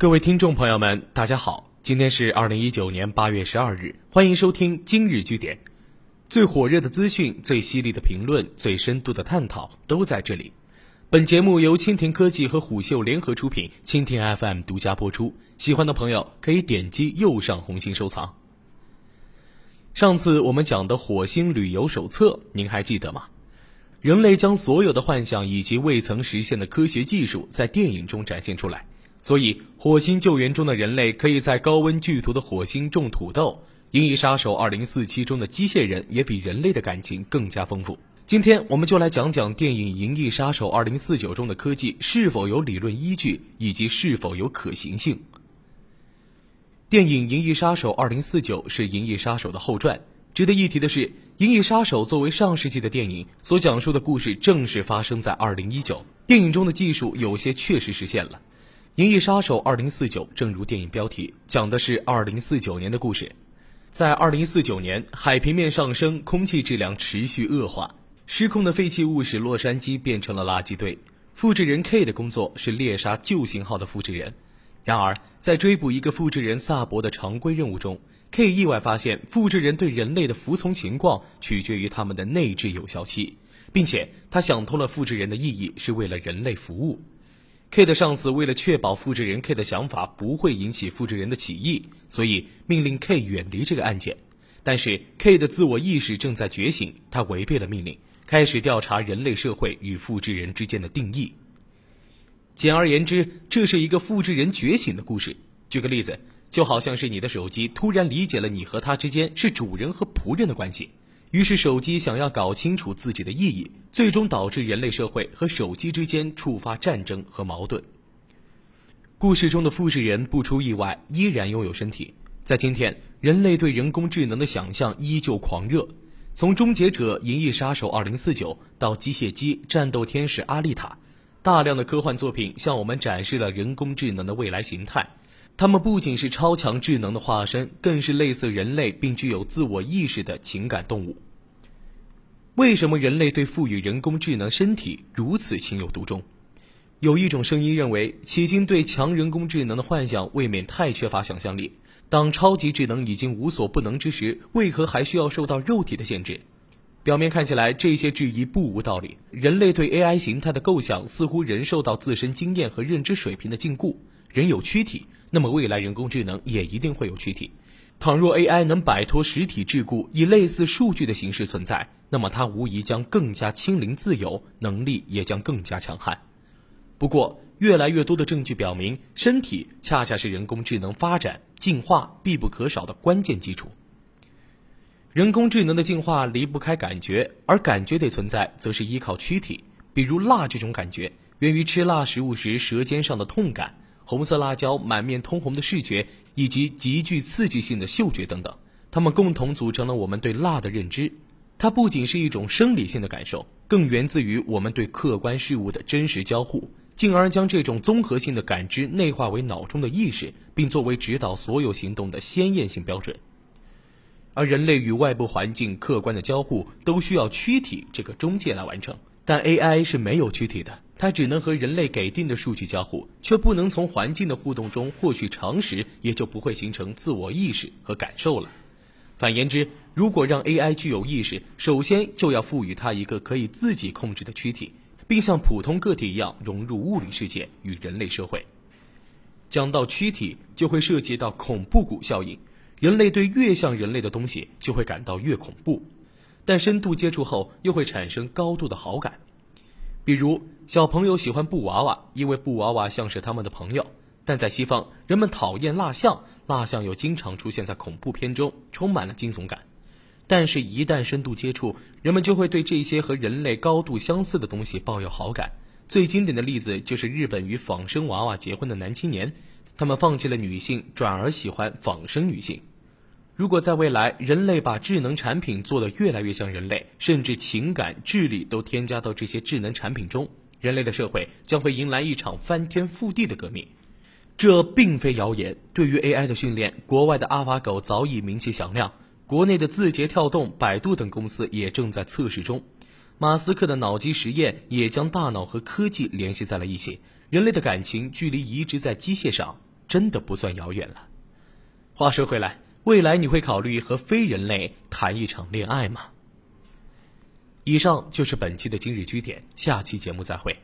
各位听众朋友们，大家好，今天是二零一九年八月十二日，欢迎收听今日据点。最火热的资讯、最犀利的评论、最深度的探讨都在这里。本节目由蜻蜓科技和虎嗅联合出品，蜻蜓 FM 独家播出。喜欢的朋友可以点击右上红心收藏。上次我们讲的火星旅游手册，您还记得吗？人类将所有的幻想以及未曾实现的科学技术在电影中展现出来。所以，火星救援中的人类可以在高温剧毒的火星种土豆。《银翼杀手2047》中的机械人也比人类的感情更加丰富。今天，我们就来讲讲电影《银翼杀手2049》中的科技是否有理论依据，以及是否有可行性。电影《银翼杀手2049》是《银翼杀手》的后传。值得一提的是，《银翼杀手》作为上世纪的电影，所讲述的故事正是发生在2019。电影中的技术有些确实实现了。《银翼杀手2049》正如电影标题，讲的是2049年的故事。在2049年，海平面上升，空气质量持续恶化，失控的废弃物使洛杉矶变成了垃圾堆。复制人 K 的工作是猎杀旧型号的复制人。然而，在追捕一个复制人萨博的常规任务中，K 意外发现，复制人对人类的服从情况取决于他们的内置有效期，并且他想通了复制人的意义是为了人类服务。K 的上司为了确保复制人 K 的想法不会引起复制人的起义，所以命令 K 远离这个案件。但是 K 的自我意识正在觉醒，他违背了命令，开始调查人类社会与复制人之间的定义。简而言之，这是一个复制人觉醒的故事。举个例子，就好像是你的手机突然理解了你和它之间是主人和仆人的关系。于是，手机想要搞清楚自己的意义，最终导致人类社会和手机之间触发战争和矛盾。故事中的复制人不出意外依然拥有身体。在今天，人类对人工智能的想象依旧狂热。从《终结者》《银翼杀手2049》到《机械姬》《战斗天使阿丽塔》，大量的科幻作品向我们展示了人工智能的未来形态。它们不仅是超强智能的化身，更是类似人类并具有自我意识的情感动物。为什么人类对赋予人工智能身体如此情有独钟？有一种声音认为，迄今对强人工智能的幻想未免太缺乏想象力。当超级智能已经无所不能之时，为何还需要受到肉体的限制？表面看起来，这些质疑不无道理。人类对 AI 形态的构想，似乎仍受到自身经验和认知水平的禁锢。人有躯体。那么未来人工智能也一定会有躯体。倘若 AI 能摆脱实体桎梏，以类似数据的形式存在，那么它无疑将更加轻灵自由，能力也将更加强悍。不过，越来越多的证据表明，身体恰恰是人工智能发展进化必不可少的关键基础。人工智能的进化离不开感觉，而感觉得存在，则是依靠躯体。比如辣这种感觉，源于吃辣食物时舌尖上的痛感。红色辣椒、满面通红的视觉，以及极具刺激性的嗅觉等等，它们共同组成了我们对辣的认知。它不仅是一种生理性的感受，更源自于我们对客观事物的真实交互，进而将这种综合性的感知内化为脑中的意识，并作为指导所有行动的鲜艳性标准。而人类与外部环境客观的交互，都需要躯体这个中介来完成。但 AI 是没有躯体的，它只能和人类给定的数据交互，却不能从环境的互动中获取常识，也就不会形成自我意识和感受了。反言之，如果让 AI 具有意识，首先就要赋予它一个可以自己控制的躯体，并像普通个体一样融入物理世界与人类社会。讲到躯体，就会涉及到恐怖谷效应，人类对越像人类的东西就会感到越恐怖。但深度接触后又会产生高度的好感，比如小朋友喜欢布娃娃，因为布娃娃像是他们的朋友；但在西方，人们讨厌蜡像，蜡像又经常出现在恐怖片中，充满了惊悚感。但是，一旦深度接触，人们就会对这些和人类高度相似的东西抱有好感。最经典的例子就是日本与仿生娃娃结婚的男青年，他们放弃了女性，转而喜欢仿生女性。如果在未来，人类把智能产品做得越来越像人类，甚至情感、智力都添加到这些智能产品中，人类的社会将会迎来一场翻天覆地的革命。这并非谣言。对于 AI 的训练，国外的阿法狗早已名气响亮，国内的字节跳动、百度等公司也正在测试中。马斯克的脑机实验也将大脑和科技联系在了一起。人类的感情距离移植在机械上真的不算遥远了。话说回来，未来你会考虑和非人类谈一场恋爱吗？以上就是本期的今日居点，下期节目再会。